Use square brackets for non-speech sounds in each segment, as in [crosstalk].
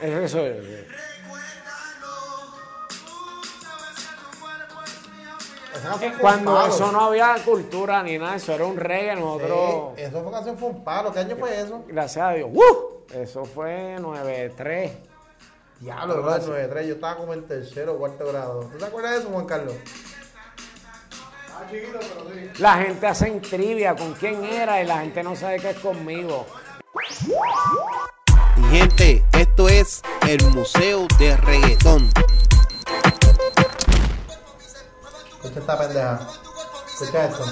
Es eso. es- Cuando eso no había cultura ni nada, eso era un reggae, nosotros, Sí, eso fue canción fue un palo. ¿Qué año fue eso? gracias a Dios, ¡uh! Eso fue 9-3. Diablo, bro, así. 93. Yo estaba como en tercero o cuarto grado. ¿Tú te acuerdas de eso, Juan Carlos? Ah, chiquito, pero sí. La gente hace trivia con quién era y la gente no sabe que es conmigo. Gente, esto es el Museo de Reggaetón. Escucha esta pendeja. Escucha esto.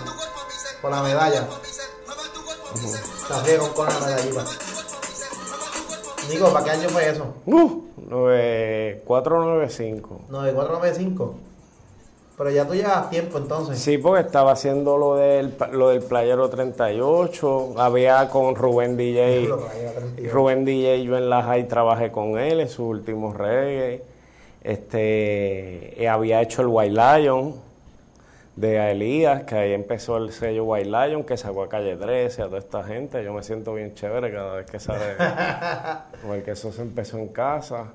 Con la medalla. La riego con la medallita. Nico, ¿para qué año fue eso? ¡Uh! 9, 495. 9495. Pero ya tú llevas tiempo entonces. Sí, porque estaba haciendo lo del, lo del Playero 38. Había con Rubén DJ. Diablo, vaya, 38. Rubén DJ, yo en la high trabajé con él en sus últimos reggae. Este, había hecho el White Lion de Elías, que ahí empezó el sello White Lion, que sacó a Calle 13, a toda esta gente. Yo me siento bien chévere cada vez que sale. [laughs] porque eso se empezó en casa.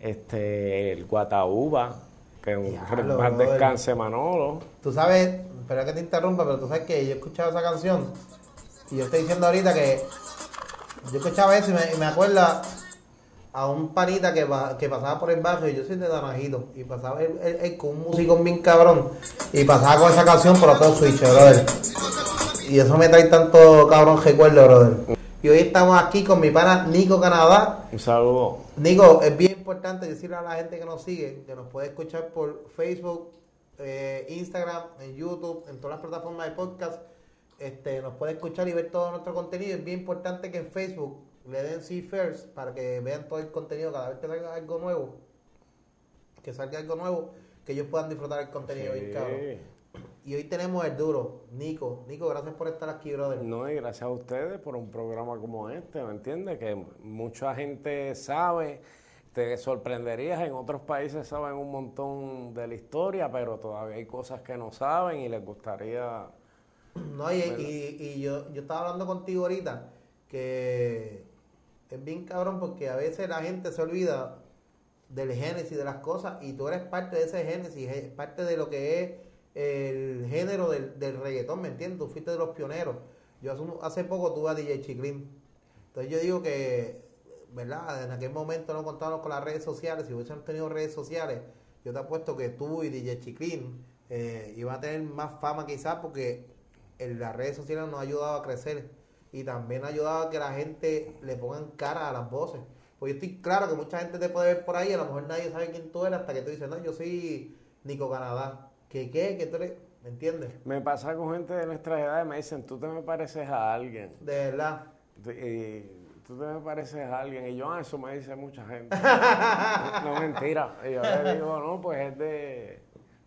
Este, el Guataúba, que Diablo, más brother. descanse Manolo. Tú sabes, espera que te interrumpa, pero tú sabes que yo he escuchado esa canción y yo estoy diciendo ahorita que yo escuchaba eso y me, y me acuerda a un panita que, que pasaba por el barrio, yo soy de Danajito, y pasaba él, él- él con un músico bien cabrón y pasaba con esa canción por todo switch, brother. Y eso me trae tanto cabrón recuerdo, brother. Y hoy estamos aquí con mi pana Nico Canadá. Un saludo. Nico, es bien importante decirle a la gente que nos sigue que nos puede escuchar por Facebook, eh, Instagram, en YouTube, en todas las plataformas de podcast. Este, nos puede escuchar y ver todo nuestro contenido. Es bien importante que en Facebook le den See First para que vean todo el contenido cada vez que salga algo nuevo. Que salga algo nuevo, que ellos puedan disfrutar el contenido. cabrón. Y hoy tenemos el duro, Nico. Nico, gracias por estar aquí, brother. No, y gracias a ustedes por un programa como este, ¿me entiendes? Que mucha gente sabe, te sorprenderías, en otros países saben un montón de la historia, pero todavía hay cosas que no saben y les gustaría... No, y, y- y yo, yo estaba hablando contigo ahorita que es bien cabrón porque a veces la gente se olvida del génesis de las cosas y tú eres parte de ese génesis, es parte de lo que es el género del, del reggaetón, ¿me entiendes? Tú fuiste de los pioneros. Yo hace, hace poco tuve a DJ Chiclin. Entonces yo digo que, ¿verdad? En aquel momento no contábamos con las redes sociales. Si hubiésemos tenido redes sociales, yo te apuesto que tú y DJ Chiclin eh, iban a tener más fama quizás porque las redes sociales nos ha ayudado a crecer y también ha ayudado a que la gente le pongan cara a las voces. Pues yo estoy claro que mucha gente te puede ver por ahí, a lo mejor nadie sabe quién tú eres hasta que tú dices, no, yo soy Nico Canadá. ¿Qué qué? ¿Que tú eres? ¿Me entiendes? Me pasa con gente de nuestra edad y me dicen, tú te me pareces a alguien. De verdad. Y tú te me pareces a alguien. Y yo, ah, eso me dice mucha gente. [laughs] no, mentira. Y yo le digo, no, pues es de,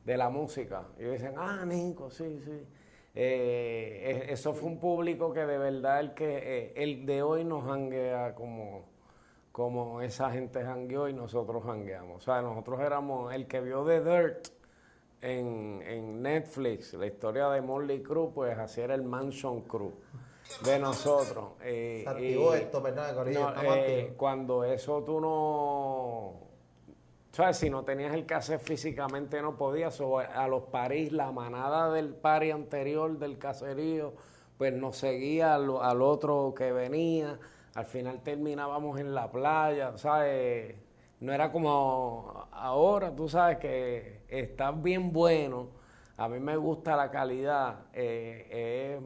de la música. Y dicen, ah, Nico, sí, sí. Eh, eso fue un público que de verdad el que eh, el de hoy nos janguea como, como esa gente jangueó y nosotros jangueamos. O sea, nosotros éramos el que vio The Dirt en, en Netflix, la historia de Morley Crue, pues así era el Mansion Crew de nosotros. Eh, Se activó esto, ¿verdad, no, eh, cuando eso tú no... ¿Sabes? Si no tenías el cassette físicamente no podías. O a los París, la manada del pari anterior del caserío, pues nos seguía al, al otro que venía. Al final terminábamos en la playa, ¿sabes? No era como ahora, tú sabes que está bien bueno. A mí me gusta la calidad. eh,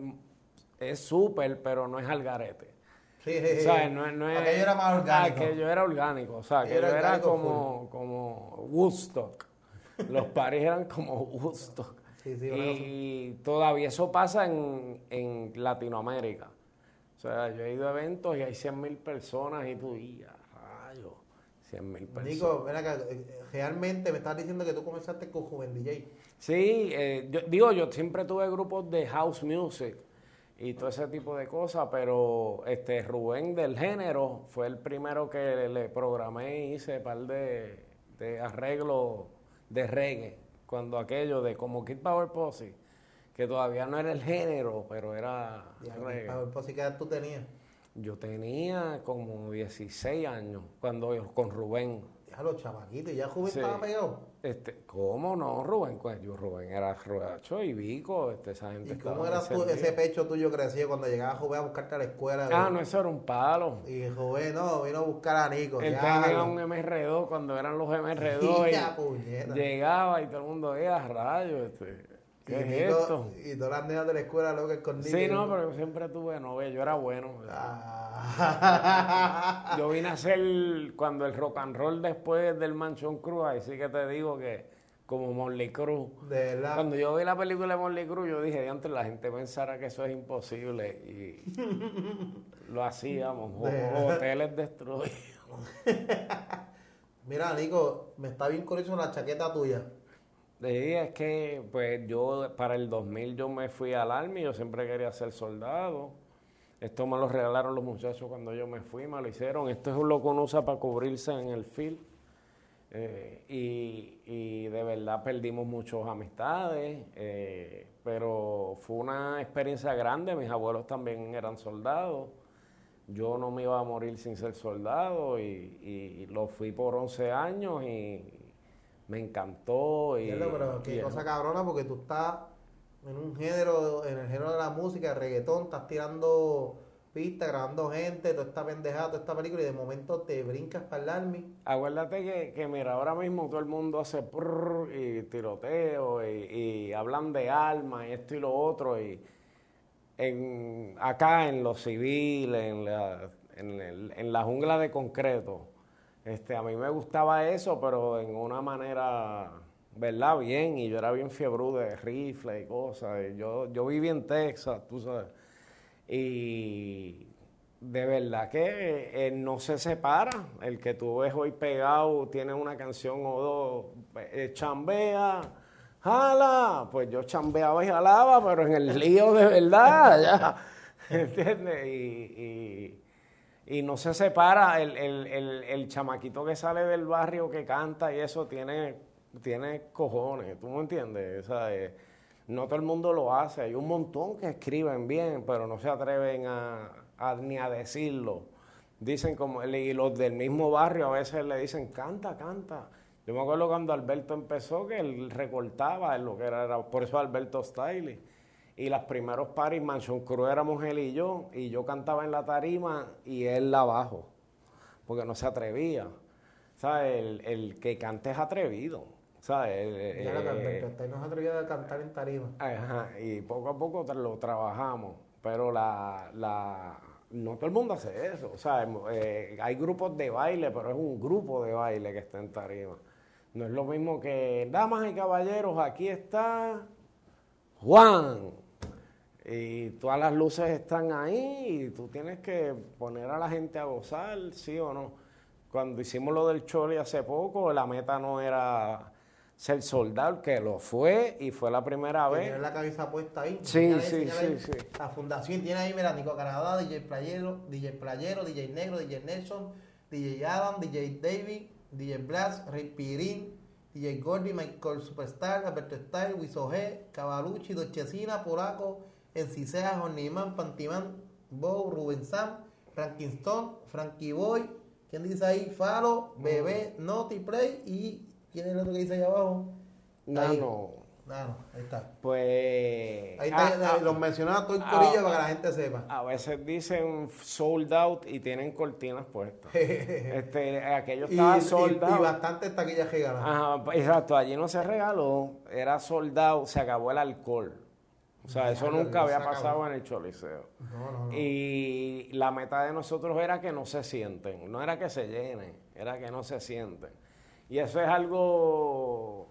es- es súper, pero no es al garete. Sí, sí, sí. ¿Sabes? No, es- no es, Aquello era más orgánico. Aquello era orgánico. O sea, que Era era, como, como Woodstock. Los paris eran como Woodstock. Sí, sí, y todavía eso pasa en, en Latinoamérica. O sea, yo he ido a eventos y hay 100 mil personas y tú, y a rayo, 100 mil personas. Nico, ven acá, eh, realmente me estás diciendo que tú comenzaste con Juven DJ. Sí, eh, yo, digo, yo siempre tuve grupos de house music y todo ese tipo de cosas, pero este Rubén del género fue el primero que le programé y hice un par de, de arreglos de reggae, cuando aquello de como Kid Power Posse, que todavía no era el género, pero era Ya, reggae. pues sí que tú tenías. Yo tenía como 16 años cuando yo, con Rubén. Ya los chamaquitos, ya Rubén Sí. estaba pegado. Este, ¿Cómo no, Rubén? Pues yo, Rubén era Ruedacho y Vico, este, esa gente ¿Y cómo era tú, ese pecho tuyo crecido cuando llegaba Rubén a buscarte a la escuela? Ah, no, eso era un palo. Y Rubén, no, vino a buscar a Nico. Él tenía un MR2 cuando eran los [laughs] MR2 Ya, y puñeta. llegaba y todo el mundo veía rayos. Este, ¿Qué y, es esto? y todas las nenas de la escuela locas con Nico. Sí, no, pero yo siempre tuve novia, yo era bueno. Ah. Yo vine a hacer cuando el rock and roll después del Mansion Cruz, ahí sí que te digo que como Morley Cruz. De verdad. Cuando yo vi la película de Morley Cruz, yo dije, antes la gente pensara que eso es imposible y [laughs] lo hacíamos, De hoteles destruidos. [laughs] Mira, Nico, me está bien curioso la chaqueta tuya. Sí, es que pues yo para el 2000 yo me fui al Army, yo siempre quería ser soldado. Esto me lo regalaron los muchachos cuando yo me fui, me lo hicieron. Esto es lo que uno usa para cubrirse en el field. Eh, y, de verdad perdimos muchas amistades, eh, pero fue una experiencia grande. Mis abuelos también eran soldados. Yo no me iba a morir sin ser soldado y, y lo fui por 11 años y me encantó. Y, pero qué y- cosa cabrona porque tú estás en un género, en el género de la música, el reggaetón, estás tirando pistas, grabando gente, toda esta pendejada, toda esta película y de momento te brincas para el army. Acuérdate que, que, mira, ahora mismo todo el mundo hace prrr y tiroteo y, y hablan de armas y esto y lo otro. Y en, acá en lo civil, en la, en, el- en la jungla de concreto, este, a mí me gustaba eso, pero en una manera, ¿verdad? Bien, y yo era bien fiebrudo de rifle y cosas. yo, yo viví en Texas, tú sabes. Y de verdad que eh, no se separa. El que tú ves hoy pegado tiene una canción o dos, eh, chambea, jala. Pues yo chambeaba y jalaba, pero en el lío de verdad, [laughs] ya. ¿Entiendes? Y, y no se separa. El, el, el, el chamaquito que sale del barrio que canta y eso tiene, tiene cojones, ¿tú me entiendes? Eh, no todo el mundo lo hace. Hay un montón que escriben bien, pero no se atreven a, ni a decirlo. Dicen como, y los del mismo barrio a veces le dicen, canta, canta. Yo me acuerdo cuando Alberto empezó que él recortaba lo que era, era- por eso Alberto Stiley. Y los primeros paris, Mansion Cruz éramos él y yo, y yo cantaba en la tarima y él abajo, porque no se atrevía. ¿Sabes? El, el que cante es atrevido. ¿Sabes? El- que eh, Alberto Estay no se atrevió a cantar en tarima. Ajá, y poco a poco lo trabajamos, pero la, la, no todo el mundo hace eso. O sea, eh, hay grupos de baile, pero es un grupo de baile que está en tarima. No es lo mismo que, damas y caballeros, aquí está Juan. Y todas las luces están ahí y tú tienes que poner a la gente a gozar, sí o no. Cuando hicimos lo del Choli hace poco, la meta no era ser soldado, que lo fue y fue la primera vez. Tener la camisa puesta ahí. Sí, sí, sí, sí. La fundación tiene ahí, mira, Nico Canadá, DJ Playero, DJ Playero, DJ Negro, DJ Nelson, DJ Adam, DJ David, DJ Blast, Rey Pirín, DJ Gordy, Michael Superstar, Alberto Style, Wiso G, Cavalucci, Dochecina, Polaco, Encicea, Horniman, Pantimán, Bow, Rubén Sam, Frankinston, Frankie Boy, ¿quién dice ahí? Falo, Bebé, Naughty Play y ¿quién es el otro que dice ahí abajo? Nano, Nano, ahí está. pues... Ahí está, ah, ah, los mencionaba todo el ah, corillo ah, para que la gente sepa. A veces dicen sold out y tienen cortinas puestas. [laughs] este, aquello y, estaba y, sold y out. bastantes taquillas regalas. Ajá, exacto, allí no se regaló, era soldado, se acabó el alcohol. O sea, eso nunca había pasado en el Choliseo. No, no, no. Y la meta de nosotros era que no se sienten, no era que se llenen, era que no se sienten. Y eso es algo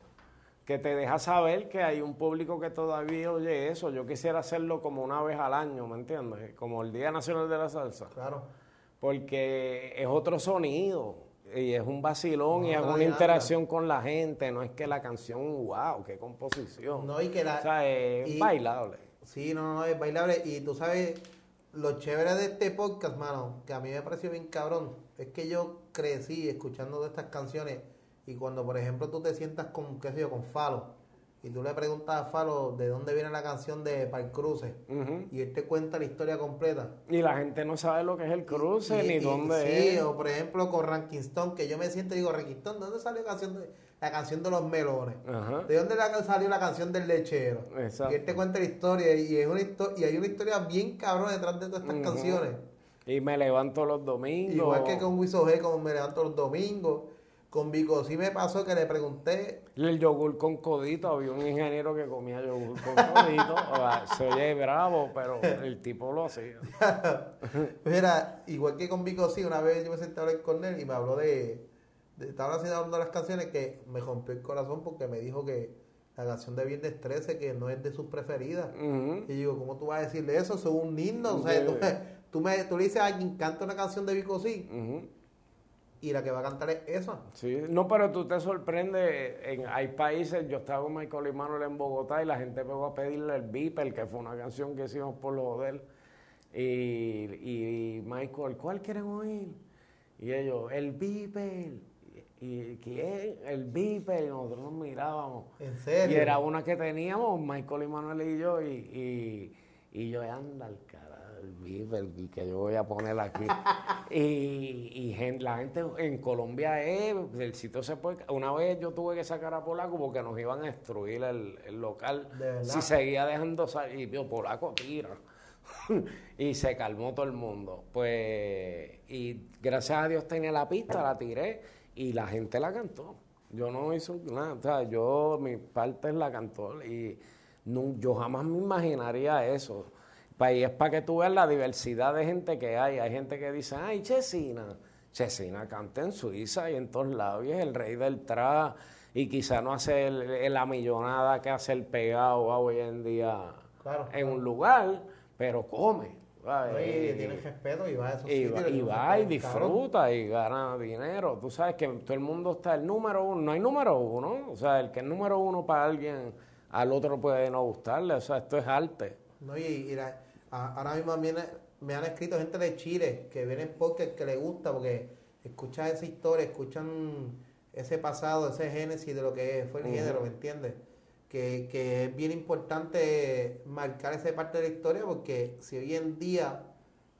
que te deja saber que hay un público que todavía oye eso. Yo quisiera hacerlo como una vez al año, ¿me entiendes? Como el Día Nacional de la Salsa. Claro. Porque es otro sonido y es un vacilón y es una interacción con la gente. No es que la canción, wow, qué composición. No, y que la. o sea, es y- bailable. Sí, no, no, es bailable. Y tú sabes, lo chévere de este podcast, mano, que a mí me pareció bien cabrón, es que yo crecí escuchando de estas canciones. Y cuando, por ejemplo, tú te sientas con, qué sé yo, con Falo, y tú le preguntas a Falo de dónde viene la canción de Pal Cruce Ujú. y él te cuenta la historia completa. Y la gente no sabe lo que es el cruce Y- ni y- dónde sí, es. o por ejemplo con Ranking Stone, que yo me siento y digo, Ranking Stone, ¿de dónde salió la canción de, la canción de los melones? ¿De dónde salió la canción del lechero? Exacto. Y él te cuenta la historia y, es una histo- y hay una historia bien cabrón detrás de todas estas canciones. Y me levanto los domingos. Igual que con Wiso G, como me levanto los domingos. Con Vico sí me pasó que le pregunté, El yogur con codito, había un ingeniero que comía yogur con codito. o sea, se oye bravo, pero el tipo lo hacía. [laughs] mira, igual que con Vico sí, una vez yo me senté a hablar con él y me habló de, de estaba haciendo una de las canciones que me rompió el corazón porque me dijo que la canción de Viernes 13 que no es de sus preferidas. Ujú. Y digo, ¿cómo tú vas a decirle eso? Eso es un himno. O sea, tú, me, tú, me- tú le dices a alguien, canta una canción de Vico sí. Y la que va a cantar es esa. Sí, no, pero tú te sorprendes, en, hay países, yo estaba con Michael y Manuel en Bogotá y la gente pegó a pedirle el Beeper, que fue una canción que hicimos por los hoteles. Y, y Michael, ¿cuál quieren oír? Y ellos, el Beeper. ¿Y quién? El Beeper. Y nosotros nos mirábamos. ¿En serio? Y era una que teníamos, Michael y Manuel y yo, y, y, y yo, anda al carajo, el que yo voy a poner aquí. [laughs] y y la gente en Colombia es, el sitio se puede... Una vez yo tuve que sacar a Polaco porque nos iban a destruir el, el local. Si seguía dejando salir, y yo, Polaco, tira. [laughs] y se calmó todo el mundo. Pues, y gracias a Dios tenía la pista, la tiré y la gente la cantó. Yo no hice nada, o sea, yo, mi parte la cantó y no- yo jamás me imaginaría eso. Pa- Y es para que tú veas la diversidad de gente que hay. Hay gente que dice, ay, Chesina. Chesina canta en Suiza y en todos lados y es el rey del trap y quizá no hace el- la millonada que hace el pegado hoy en día Claro, en claro. un lugar, pero come. Oye, tiene respeto y va a esos Y, sitios. va- y va y cabrón. disfruta y gana dinero. Tú sabes que todo el mundo está el número uno. No hay número uno. O sea, el que es número uno para alguien, al otro puede no gustarle. O sea, esto es arte. No, y, y la- a- ahora mismo viene- me han escrito gente de Chile que vienen porque que le gusta, porque escuchan esa historia, escuchan ese pasado, ese génesis de lo que fue el género, ¿me entiendes? Que, que es bien importante marcar esa parte de la historia porque si hoy en día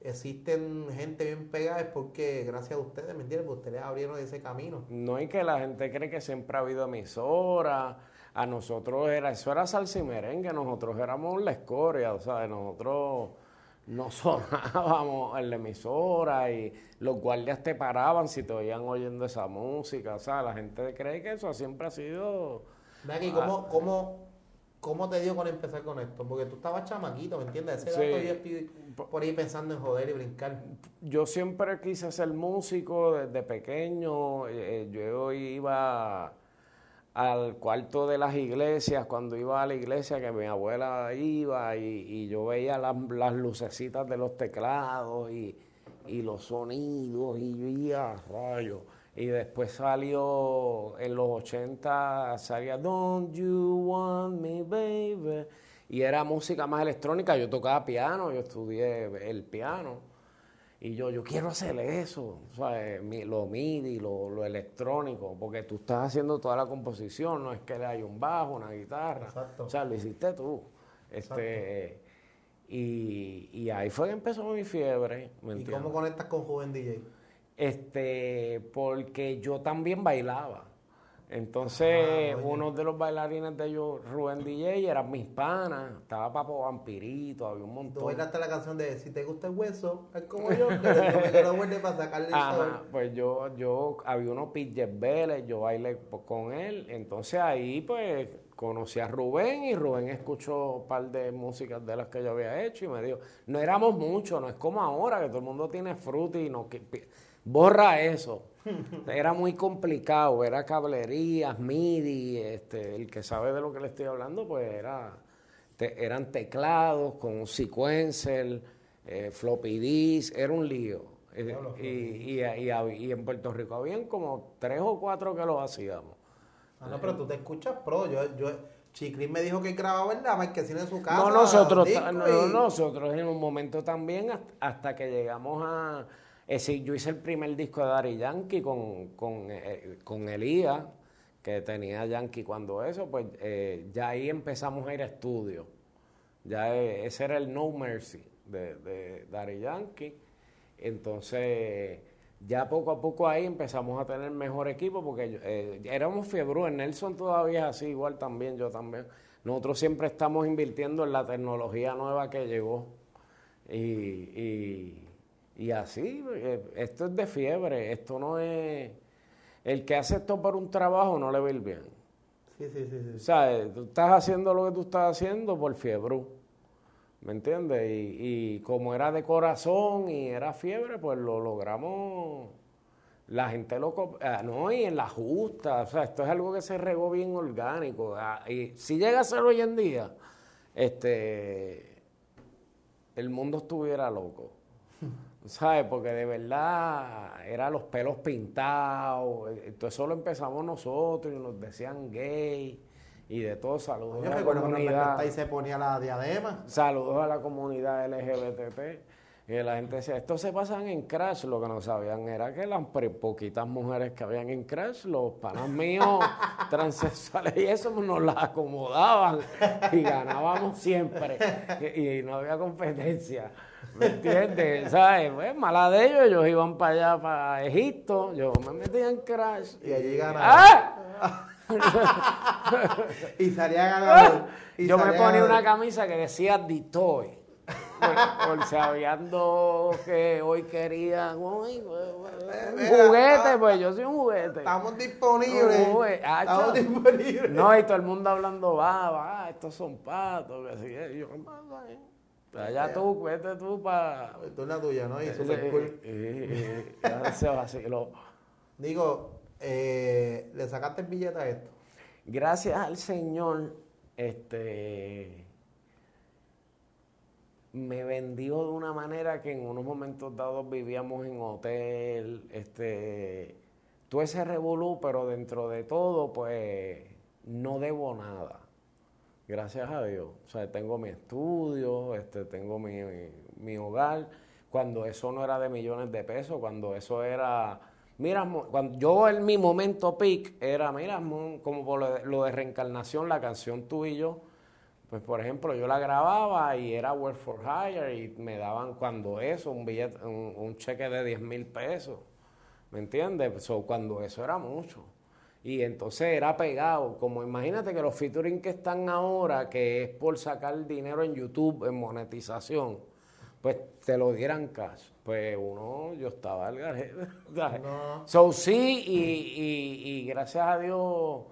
existen gente bien pegada es porque gracias a ustedes, ¿me entiendes? Porque ustedes abrieron ese camino. No hay que la gente cree que siempre ha habido emisora. A nosotros era, eso era salsa y merengue, nosotros éramos la escoria, o sea, nosotros no [laughs] sonábamos en la emisora y los guardias te paraban si te oían oyendo esa música, o sea, la gente cree que eso siempre ha sido... Ah. ¿cómo, cómo, ¿cómo te dio con empezar con esto? Porque tú estabas chamaquito, ¿me entiendes? Ese Sí. dato yo estoy por ahí pensando en joder y brincar. Yo siempre quise ser músico desde pequeño. eh, yo iba al cuarto de las iglesias, cuando iba a la iglesia que mi abuela iba y, yo veía las, lucecitas de los teclados y, los sonidos y yo iba rayos. Y después salió, en los 80 salía Don't You Want Me Baby y era música más electrónica. Yo tocaba piano, yo estudié el piano. Y yo, yo quiero hacer eso, ¿sabes? Mi- lo MIDI, lo, lo electrónico, porque tú estás haciendo toda la composición, no es que le hay un bajo, una guitarra. Exacto. O sea, lo hiciste tú. Este, y, y ahí fue que empezó mi fiebre, ¿me ¿Y entiendes? cómo conectas con Joven DJ? Este, porque yo también bailaba. Entonces, Ah, uno de los bailarines de yo, Rubén DJ, eran mis panas. Estaba Papo Vampirito, había un Tú montón. bailaste la canción de Si te gusta el hueso, es como yo, que te vuelve para sacarle el Ajá, sabor. pues yo, yo, había uno Pidget Vélez, yo bailé po- con él, entonces ahí pues conocí a Rubén y Rubén escuchó un par de músicas de las que yo había hecho y me dijo, no éramos muchos, no es como ahora que todo el mundo tiene fruta y no, que, borra eso. Era muy complicado, era cablerías, MIDI, este, el que sabe de lo que le estoy hablando pues era te- eran teclados con un sequencer, eh, floppy disk, era un lío. Eh, y, y, y en Puerto Rico habían como tres o cuatro que lo hacíamos. Ah, no, pero tú te escuchas pro. Yo, yo, Chiclín me dijo que grababa en la marquesina en su casa. No, nosotros, no, nosotros en un momento también, hasta, hasta que llegamos a... Es decir, yo hice el primer disco de Daddy Yankee con, con, eh, con Elías, que tenía Yankee cuando eso, pues eh, ya ahí empezamos a ir a estudio. Ya eh, ese era el No Mercy de, de Daddy Yankee. Entonces, ya poco a poco ahí empezamos a tener mejor equipo porque eh, éramos fiebrúes. Nelson todavía es así, igual también, yo también. Nosotros siempre estamos invirtiendo en la tecnología nueva que llegó. Y, y así, eh, esto es de fiebre, esto no es... El que hace esto por un trabajo no le va a ir bien. Sí, sí, sí. sí. O sea, tú estás haciendo lo que tú estás haciendo por fiebre. ¿Me entiendes? Y, y como era de corazón y era fiebre, pues lo logramos. La gente lo. ah, no, y en la justa. O sea, esto es algo que se regó bien orgánico. ah, y si llega a ser hoy en día, este. El mundo estuviera loco. [laughs] ¿Sabes? Porque de verdad eran los pelos pintados. eh, Todo eso lo empezamos nosotros y nos decían gay y de todo. Saludos Yo a la comunidad. y se ponía la diadema. Saludos a la comunidad LGBT. Y la gente decía, esto se pasan en Crash. Lo que no sabían era que las poquitas mujeres que habían en Crash, los panas míos [laughs] transexuales y eso nos las acomodaban y ganábamos siempre. Y, y no había competencia. ¿Me entiendes? ¿Sabes? Pues mala de ellos, ellos iban para allá, para Egipto. Yo me metía en Crash. Y allí ganaba. ¡Ah! [laughs] Y salía ganador. Y Yo me ponía ganador. una camisa que decía The Toy. Por, por sabiendo que hoy querían uy, un mira, juguete, ah, pues yo soy un juguete. Estamos disponibles. Uy, Estamos hacho. disponibles. No, y todo el mundo hablando, va, va, estos son patos, que así es. Yo, ¿qué pasa ahí? Allá tú, vete tú para... Esto es la tuya, ¿no? Y super cool. Se vaciló. Digo, eh, ¿le sacaste el billete a esto? Gracias al Señor, este me vendió de una manera que en unos momentos dados vivíamos en hotel, este, todo ese revolú, pero dentro de todo, pues, no debo nada. Gracias a Dios. O sea, tengo mi estudio, este, tengo mi, mi hogar. Cuando eso no era de millones de pesos, cuando eso era... Mira, cuando yo en mi momento peak era, mira, mo- como por lo de, lo de reencarnación, la canción tú y yo, pues por ejemplo, yo la grababa y era Work for Hire y me daban cuando eso, un billete, un, un cheque de 10 mil pesos. ¿Me entiendes? So, cuando eso era mucho. Y entonces era pegado. Como imagínate que los featuring que están ahora, que es por sacar dinero en YouTube, en monetización, pues te lo dieran cash. Pues uno, yo estaba al garete. [laughs] No. So sí, y, y- y gracias a Dios,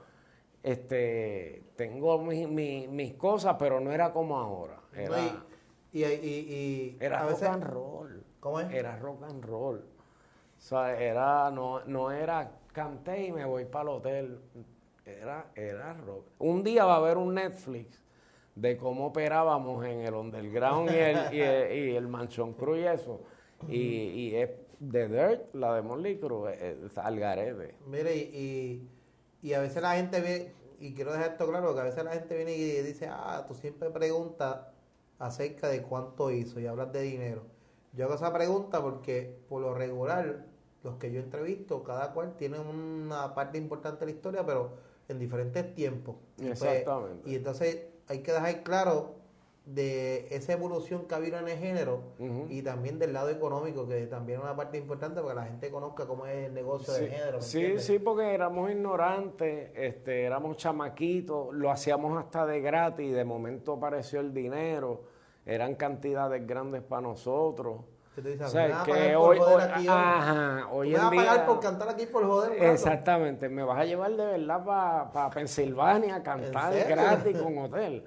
este, tengo mis, mis- mis cosas, pero no era como ahora. Era, y, y, y, y- era a rock veces- and roll. ¿Cómo es? Era rock and roll. O sea, era, no, no era canté y me voy para el hotel. Era, era rock. Un día va a haber un Netflix de cómo operábamos en el underground y el, y el, y el Mansion Crew y eso. Y, y es The Dirt, la de Molly Cruz, es al garete. Mire, y, y, y a veces la gente ve, y quiero dejar esto claro, que a veces la gente viene y dice, ah, tú siempre preguntas acerca de cuánto hizo y hablas de dinero. Yo hago esa pregunta porque por lo regular, los que yo entrevisto, cada cual tiene una parte importante de la historia, pero en diferentes tiempos. Pues, Exactamente. y entonces hay que dejar claro de esa evolución que ha habido en el género y también del lado económico, que también es una parte importante para que la gente conozca cómo es el negocio Sí, del género. ¿me sí, entiendes? sí, porque éramos ignorantes, este, éramos chamaquitos, lo hacíamos hasta de gratis, y de momento apareció el dinero, eran cantidades grandes para nosotros. Que tú dices, O sea, "Me vas a que por hoy- joder hoy- aquí hoy". ajá, hoy me en vas a pagar día- por cantar aquí por joder un rato. Exactamente, me vas a llevar de verdad para Pensilvania a cantar gratis con [laughs] hotel.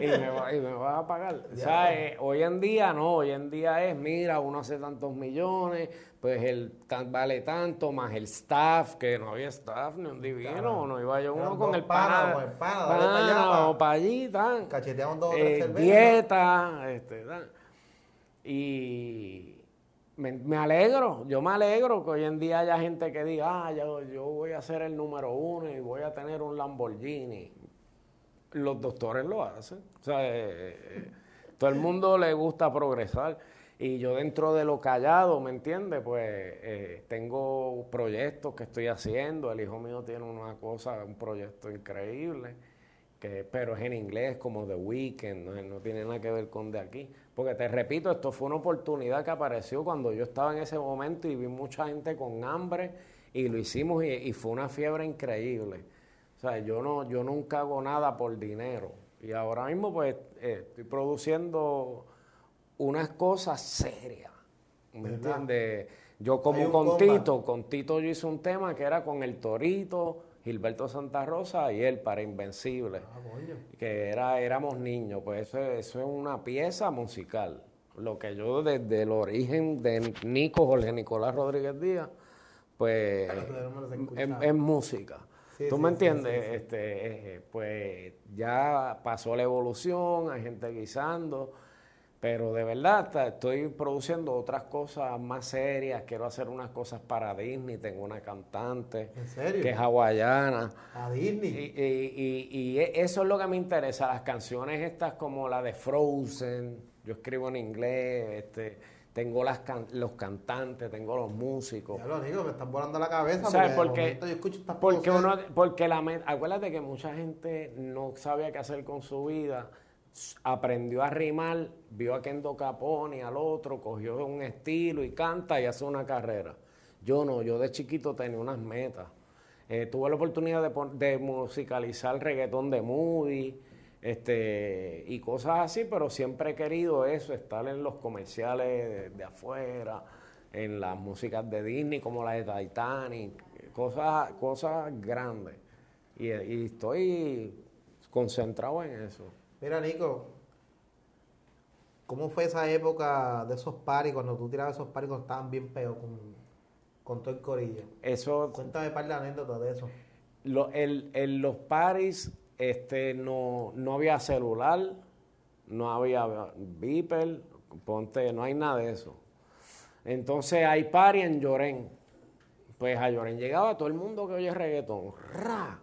Y me, va- y me vas a pagar. O sea, eh, hoy en día no, hoy en día es, mira, uno hace tantos millones, pues el tan, vale tanto, más el staff, que no había staff ni un divino, no iba yo uno con el pana, con el pana, dale pa' allá, pana, pa. o para allí, tan. Cacheteamos dos o Eh, dieta, este, tan. Y me, alegro, yo me alegro que hoy en día haya gente que diga, ah, yo, yo voy a ser el número uno y voy a tener un Lamborghini. Los doctores lo hacen. O sea, eh, eh, todo el mundo le gusta progresar. Y yo dentro de lo callado, ¿me entiendes? Pues eh, tengo proyectos que estoy haciendo. El hijo mío tiene una cosa, un proyecto increíble, que, pero es en inglés como The Weeknd, no, no tiene nada que ver con de aquí. Porque te repito, esto fue una oportunidad que apareció cuando yo estaba en ese momento y vi mucha gente con hambre y lo hicimos y, y fue una fiebre increíble. O sea, yo, no, yo nunca hago nada por dinero. Y ahora mismo pues eh, estoy produciendo unas cosas serias. ¿Me entiendes? Yo como con. Tito, con Tito yo hice un tema que era con el Torito, Gilberto Santa Rosa y él para Invencible Ah, que era, éramos niños, pues eso, eso es una pieza musical. Lo que yo desde el origen de Nico Jorge Nicolás Rodríguez Díaz, pues he es, música. Sí, ¿Tú sí, me entiendes? sí. Este, eh, pues ya pasó la evolución, hay gente guisando, pero de verdad estoy produciendo otras cosas más serias, quiero hacer unas cosas para Disney, tengo una cantante ¿En serio? que es hawaiana. A Disney. y- y- y e- eso es lo que me interesa, las canciones estas como la de Frozen, yo escribo en inglés, este, tengo las can- los cantantes, tengo los músicos. Ya lo digo, me están volando la cabeza. ¿Sabes porque yo escucho estas Porque cosas. uno, porque la acuérdate que mucha gente no sabía qué hacer con su vida, aprendió a rimar, vio a Kendo Capone, al otro, cogió un estilo y canta y hace una carrera. Yo no, yo de chiquito tenía unas metas. Eh, tuve la oportunidad de, de musicalizar reggaetón de movie este, y cosas así, pero siempre he querido eso, estar en los comerciales de, afuera, en las músicas de Disney como la de Titanic, cosas, cosas grandes. Y estoy concentrado en eso. Mira, Nico, ¿cómo fue esa época de esos paris, cuando tú tirabas esos paris cuando estaban bien peor con, con todo el corillo? Eso Cuéntame un par de anécdotas de eso. Lo- el- en los paris este, no, no había celular, no había beeper, ponte, no hay nada de eso. Entonces hay party en Llorén. Pues a Llorén llegaba todo el mundo que oye reggaetón. ¡Ra!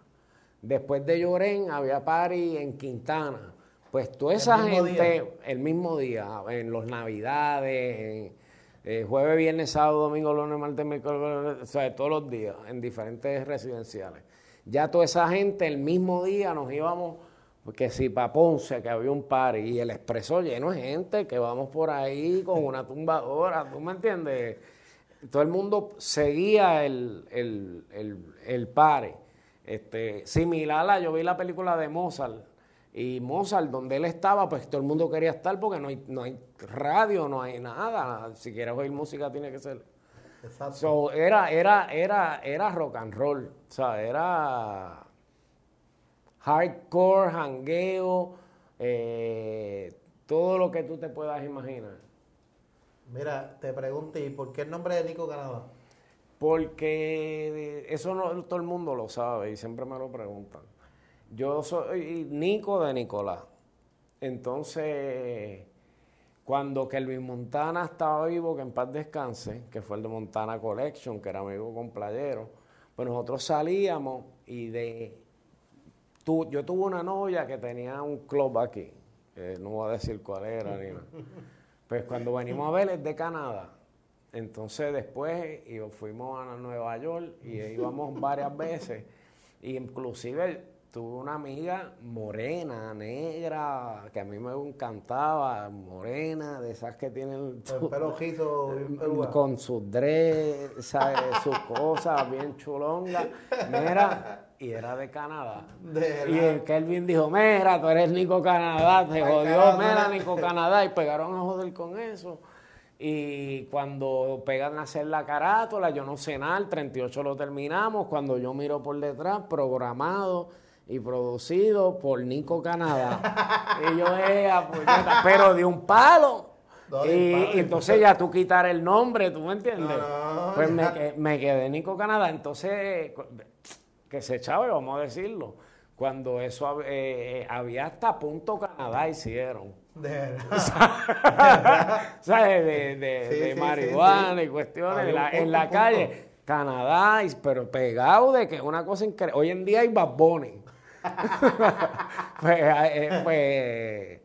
Después de Llorén había party en Quintana. Pues toda ¿El esa gente, día? el mismo día, en los navidades, en, eh, jueves, viernes, sábado, domingo, lunes, martes, miércoles, o sea, todos los días, en diferentes residenciales. Ya toda esa gente, el mismo día nos íbamos, que si para Ponce, que había un party, y el expreso lleno de gente, que vamos por ahí con una [laughs] tumbadora, ¿tú me entiendes? Todo el mundo seguía el, el, el, el party. Este, similar a, yo vi la película de Mozart, y Mozart, donde él estaba, pues todo el mundo quería estar porque no hay, no hay radio, no hay nada. Si quieres oír música tiene que ser. Exacto. So, era, era, era, era rock and roll. O sea, era hardcore, jangueo, eh, todo lo que tú te puedas imaginar. Mira, te pregunto, ¿y por qué el nombre de Nico Canadá? Porque eso no todo el mundo lo sabe y siempre me lo preguntan. Yo soy Nico de Nicolás. Entonces, cuando Kelvin Montana estaba vivo, que en paz descanse, que fue el de Montana Collection, que era amigo con Playero, pues nosotros salíamos y de... tu- yo tuve una novia que tenía un club aquí, no voy a decir cuál era ni nada. Pues cuando venimos a ver es de Canadá. Entonces después y fuimos a Nueva York y íbamos varias veces. Inclusive tuve una amiga morena, negra, que a mí me encantaba, morena, de esas que tienen El pelo [laughs] con sus dreads, sus cosas bien chulongas. Mira, y era de Canadá. De y el Kelvin dijo, mira, tú eres Nico Canadá, te jodió, mira. Nico Canadá, y pegaron a joder con eso. Y cuando pegan a hacer la carátula, yo no sé nada, el 38 lo terminamos, cuando yo miro por detrás, programado y producido por Nico Canadá. y yo, puñeta, pero de un palo. No, y, un palo. y entonces ya tú quitar el nombre, ¿tú me entiendes? No, pues me, me quedé Nico Canadá. Entonces, que se echaba, vamos a decirlo. Cuando eso eh, eh, había hasta punto Canadá hicieron. De verdad. [laughs] ¿Sabes? De, de- Sí, de sí, marihuana sí, y cuestiones en la, un en punto, la punto. calle. Canadá, pero pegado de que es una cosa increíble. Hoy en día hay Bad Bunny. [laughs] pues, eh, pues,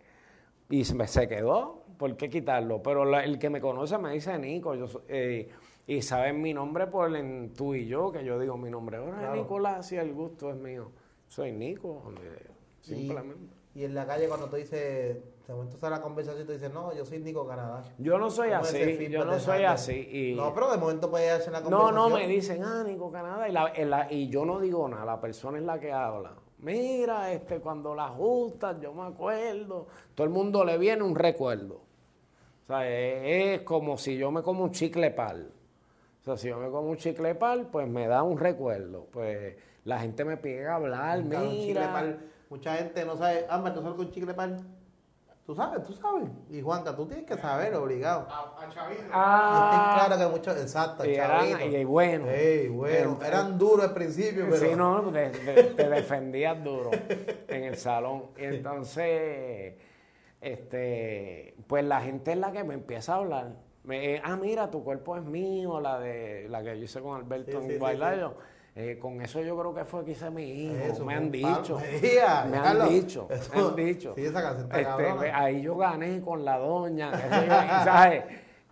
y se, me- se quedó. ¿por qué quitarlo? Pero la- el que me conoce me dice Nico, yo eh, y saben mi nombre por en tú y yo, que yo digo mi nombre. Ahora Claro. Nicolás y el gusto es mío. Soy Nico, eh, Y- simplemente. Y, en la calle cuando tú dices, de momento sale la conversación y tú dices, no, yo soy Nico Canadá. Yo no soy ¿Cómo es ese así, yo no soy así. Y, No, pero de momento puede hacer la No, conversación. no, me dicen, ah, Nico Canadá, y, la- y yo no digo nada, la persona es la que habla. Mira, este, cuando la ajustas, yo me acuerdo. Todo el mundo le viene un recuerdo. O sea, es, es como si yo me como un chicle pal. O sea, si yo me como un chicle pal, pues me da un recuerdo. Pues la gente me pide a hablar, Nunca un chicle mira. pal. Mucha gente no sabe, Ámbar, ¿tú sabes con chicle pal? Tú sabes, tú sabes. Y Juanca, tú tienes que saber, obligado. A, a Chavito. Ah, claro que muchos, exacto, y eran- chavito. y bueno. Ey, bueno, Eh, eran duros al principio, pero... Sí, no, te, te- te defendías duro en el salón. Y [laughs] entonces, este, pues la gente es la que me empieza a hablar. Me, eh, ah, mira, tu cuerpo es mío, la de la que yo hice con Alberto Sí, sí, en sí, Bailayo. Eh, con eso yo creo que fue que hice mi hijo. Eso, me han [laughs] dicho. Me han dicho. eso- me han dicho. sí, esa Este, ahí yo gané con la doña.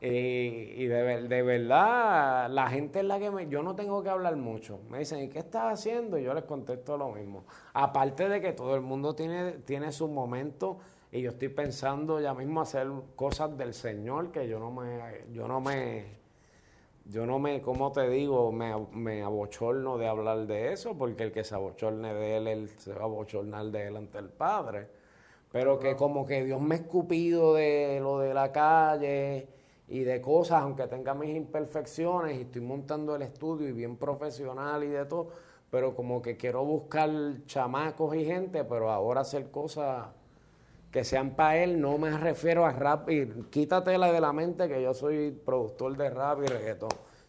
Y, y de, ver- de verdad, la gente es la que me... Yo no tengo que hablar mucho. Me dicen, ¿y qué estás haciendo? Y yo les contesto lo mismo. Aparte de que todo el mundo tiene, tiene su momento y yo estoy pensando ya mismo hacer cosas del Señor que yo no me... Yo no me yo no me, como te digo, me, me abochorno de hablar de eso, porque el que se abochorne de él, él se va a abochornar de él ante el Padre. Pero que como que Dios me ha escupido de lo de la calle y de cosas, aunque tenga mis imperfecciones y estoy montando el estudio y bien profesional y de todo, pero como que quiero buscar chamacos y gente, pero ahora hacer cosas que sean para él, no me refiero a rap y quítatela de la mente que yo soy productor de rap y reggaetón.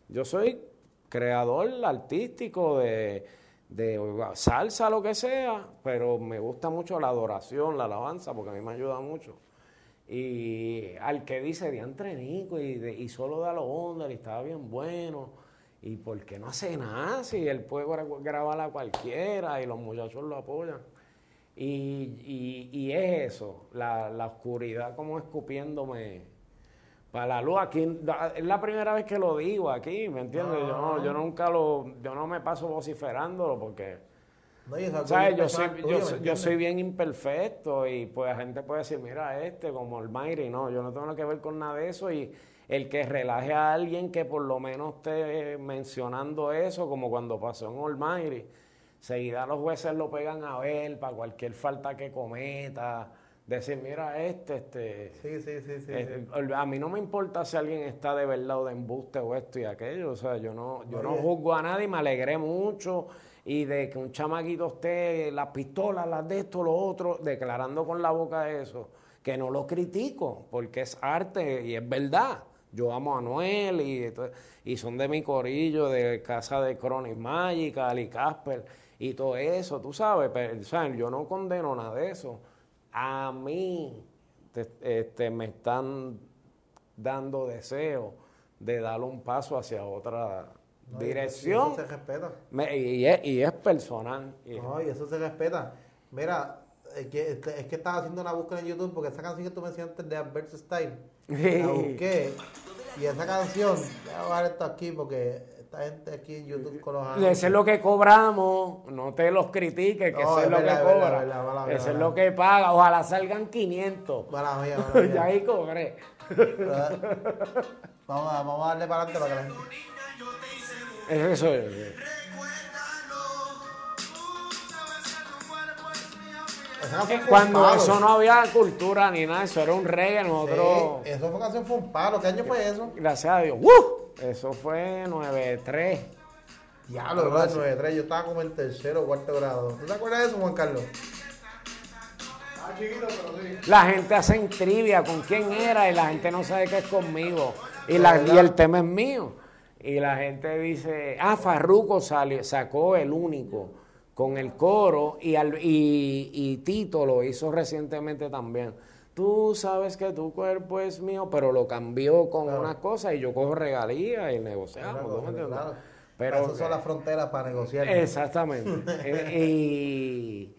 Yo soy creador artístico de, de salsa, lo que sea, pero me gusta mucho la adoración, la alabanza, porque a mí me ayuda mucho. Y al que dice diantre Nico y, de- y solo da los onda y estaba bien bueno. ¿Y por qué no hace nada si él puede gra- grabar a cualquiera y los muchachos lo apoyan? Y, y- y es eso, la, la oscuridad como escupiéndome para la luz. Aquí es la primera vez que lo digo aquí, ¿me entiendes? Yo, no, yo nunca lo, yo no me paso vociferándolo porque, No, ¿sabes? bien Yo soy, yo, tuyo, ¿me soy- yo entiendes? soy bien imperfecto y pues la gente puede decir, mira este como el Mayri, no, yo no tengo nada que ver con nada de eso y el que relaje a alguien que por lo menos esté mencionando eso, como cuando pasó en Olmairi, seguida los jueces lo pegan a ver para cualquier falta que cometa, decir, mira este, este, Sí, sí, sí, sí. eh, sí. A mí no me importa si alguien está de verdad o de embuste o esto y aquello. O sea, yo no, yo no juzgo a nadie, me alegré mucho. Y de que un chamaquito esté, las pistolas, las de esto, lo otro, declarando con la boca eso, que no lo critico, porque es arte y es verdad. Yo amo a Noel y, y son de mi corillo, de casa de Chronic Magic, Ali Casper y todo eso, tú sabes. Pero, ¿sabes? Yo no condeno nada de eso. A mí te- este, me están dando deseo de dar un paso hacia otra No, y eso- y dirección. Eso se respeta. Me- y, es, y es personal. y- No, y eso se respeta. Mira, es que, es que estaba haciendo una búsqueda en YouTube porque esa canción que tú mencionaste de Alberto Style, la busqué. Y esa canción, voy a bajar esto aquí porque esta gente aquí en YouTube con los Eso es lo que cobramos, no te los critiques, que No, eso es, es lo verdad, que es verdad, cobra. es verdad, mía, eso es lo que paga. Ojalá salgan 500. Mala mía, mala [laughs] mía. ya ahí cobré. Vamos, a, vamos a darle para adelante para que la gente. Eso es. Fue un Cuando palo. eso no había cultura ni nada, eso era un reggae, nosotros. Sí, eso fue canción fue un palo. ¿Qué año fue eso? Gracias a Dios. ¡Uh! Eso fue 9-3. Diablo, bro, el 93. Yo estaba como en tercero o cuarto grado. ¿Tú te acuerdas de eso, Juan Carlos? Ah, chiquito, pero sí. La gente hace trivia con quién era y la gente no sabe que es conmigo. Y, la, y el tema es mío. Y la gente dice, ah, Farruko salió, sacó el único con el coro y, al- y, y Tito lo hizo recientemente también. Tú sabes que tu cuerpo es mío, pero lo cambió con Claro. unas cosas y yo cojo regalías y negociamos. ¿tú me entiendes? Claro. Pero Esas son las fronteras para negociar. Exactamente. [laughs] Eh, y,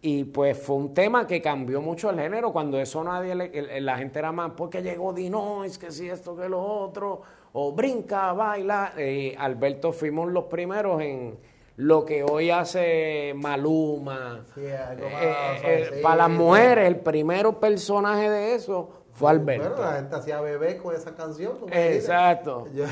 Y pues fue un tema que cambió mucho el género. Cuando eso nadie, le- la gente era más, porque llegó Dinois, que si esto, que lo otro, o brinca, baila. Eh, Alberto fuimos los primeros en lo que hoy hace Maluma. Sí, Eh, eh, suavecito. para las mujeres, el primero personaje de eso fue Alberto. Bueno, la gente hacía bebé con esa canción. Exacto. [laughs] Yo-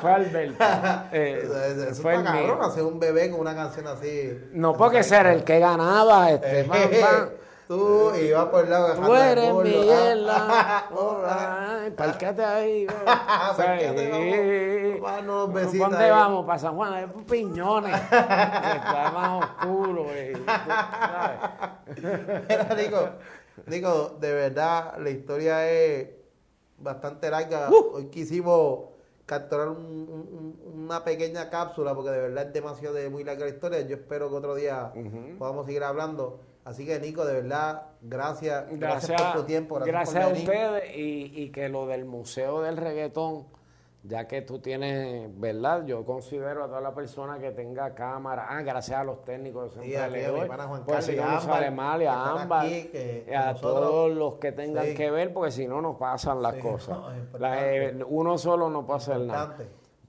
Fue Alberto. [laughs] Eh, Eso fue el está cabrón, hacer un bebé con una canción así. No porque ser el que ganaba, este, pam, pam. [laughs] Tú ibas por el lado Tú bajando el eres ah. [laughs] Parquéate ahí. Sí. vamos, vamos besitos ¿Dónde vamos? Para San Juan, es piñones. [laughs] Está más oscuro. tú. Mira, Nico, Nico, de verdad, la historia es bastante larga. Uh. Hoy quisimos capturar un- un- un- una pequeña cápsula porque de verdad es demasiado de muy larga la historia. Yo espero que otro día podamos seguir hablando. Así que, Nico, de verdad, gracias. Gracias, Gracias, por tu tiempo. Gracias, gracias por a ustedes y, y que lo del Museo del Reggaetón, ya que tú tienes, ¿verdad? Yo considero a toda la persona que tenga cámara, ah, gracias a los técnicos, Sí, aquí le a mi Juan pues Carlos si no nos sale mal, y a Ámbar, aquí, que y a nosotros- todos los que tengan Sí. que ver, porque si no, no pasan las Sí, [laughs] cosas. no. La- eh, uno solo no hacer nada.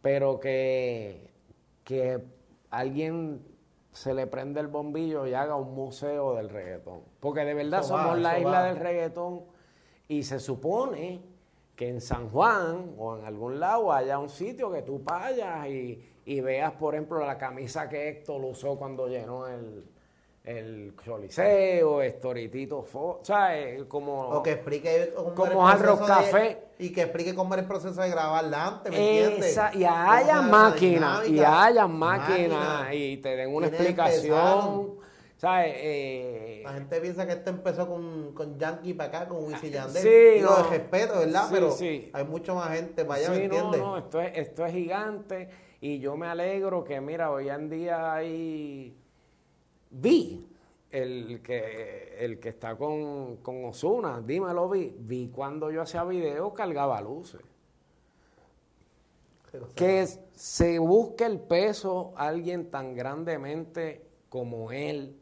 Pero que, que alguien se le prende el bombillo y haga un museo del reggaetón. Porque de verdad Eso va, somos la isla va. del reggaetón y se supone que en San Juan o en algún lado haya un sitio que tú vayas y, y veas, por ejemplo, la camisa que Héctor usó cuando llenó el, el Choliseo, Estoritito, Fo- ¿sabes? Como... O que explique Como Hard Rock de- Café. y que explique cómo era el proceso de grabarla antes, ¿me entiendes? Y haya máquinas, y haya máquinas, máquina. y te den una ¿Quiénes explicación. ¿Sabes? Eh, La gente piensa que esto empezó con, con Yankee para acá, con Wisin y Yandel. Sí, no. de respeto, ¿verdad? Sí, Pero sí. hay mucha más gente para allá, ¿me sí, no, entiendes? no, esto es, esto es gigante y yo me alegro que, mira, hoy en día hay... Vi el que, el que está con, con Osuna, dímelo, vi. Vi cuando yo hacía videos, cargaba luces. que se busque el peso alguien tan grandemente como él,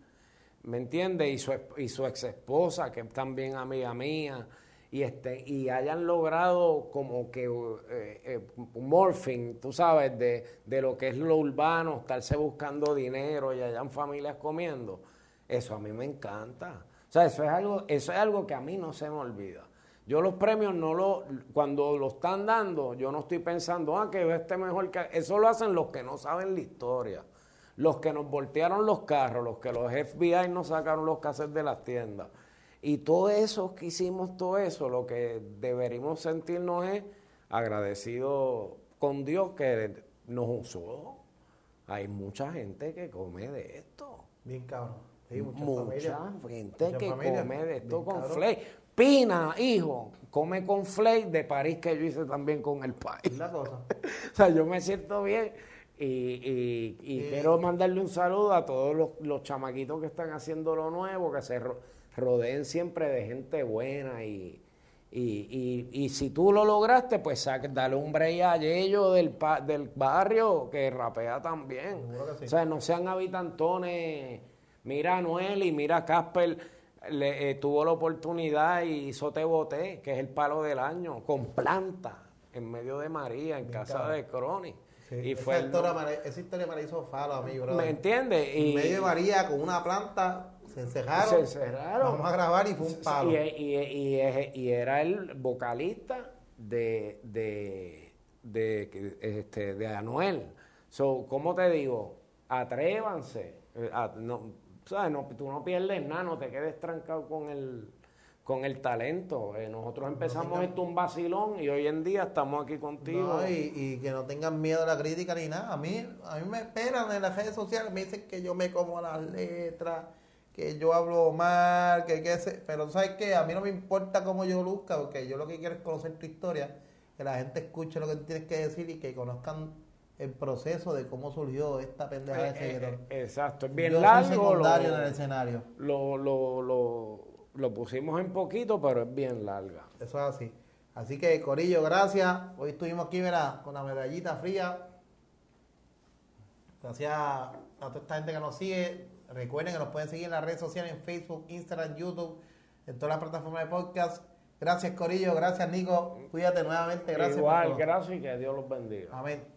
¿me entiendes? Y su, y su ex esposa, que es también amiga mía, y, este, y hayan logrado como que eh, eh, morphing, tú sabes, de, de lo que es lo urbano, estarse buscando dinero y hayan familias comiendo, eso a mí me encanta. O sea, eso es algo, eso es algo que a mí no se me olvida. Yo los premios no lo, cuando lo están dando, yo no estoy pensando, ah, que este mejor que... Eso lo hacen los que no saben la historia. Los que nos voltearon los carros, los que los FBI nos sacaron los cassettes de las tiendas. Y todo eso que hicimos, todo eso, lo que deberíamos sentirnos es agradecidos con Dios que nos usó. Hay mucha gente que come de esto. Bien cabrón. Sí, mucha, gente Mucha que familia. come de esto Bien con cabrón. flake. Pina, hijo, come con flake de París que yo hice también con el país. La cosa. [laughs] O sea, yo me siento bien y, y- y Sí. quiero mandarle un saludo a todos los, los chamaquitos que están haciendo lo nuevo, que se rodeen siempre de gente buena y, y, y- y si tú lo lograste, pues dale un break a Yello del, pa- del barrio que rapea también. Sí. O sea, no sean habitantones. Mira a Noel y mira a Casper, le, eh, tuvo la oportunidad y hizo Te Boté, que es el palo del año, con planta, en medio de María, en Bien casa cabrón. de Crony. Sí, y esa, fue el- historia, me la- esa historia me la hizo Falo a mí, bro. ¿Me entiendes? En Y, medio de María, con una planta, se encerraron. Se encerraron. Vamos a grabar y fue un palo. Y, y- y- era el vocalista de, de, de, este, de Anuel. So, ¿Cómo te digo? Atrévanse. Eh, a- no, ¿sabes? No, tú no pierdes nada, no te quedes trancado con el, con el talento. Eh, nosotros empezamos esto un vacilón y hoy en día estamos aquí contigo. No, y, y que no tengan miedo a la crítica ni nada. A mí, a mí me esperan en las redes sociales, me dicen que yo me como las letras, que yo hablo mal, que qué sé. Pero ¿sabes qué? A mí no me importa cómo yo luzca, porque yo lo que quiero es conocer tu historia, que la gente escuche lo que tienes que decir y que conozcan el proceso de cómo surgió esta pendeja de Eh, eh, seguidor. eh, exacto, es bien yo largo. soy secundario lo- en el escenario. lo, lo, lo, lo pusimos en poquito, pero es bien larga. Eso es así. Así que, Corillo, gracias. Hoy estuvimos aquí, verá, con la medallita fría. Gracias a toda esta gente que nos sigue. Recuerden que nos pueden seguir en las redes sociales, en Facebook, Instagram, YouTube, en todas las plataformas de podcast. Gracias, Corillo. Gracias, Nico. Cuídate nuevamente. Gracias. por Igual, todo. gracias y que Dios los bendiga. Amén.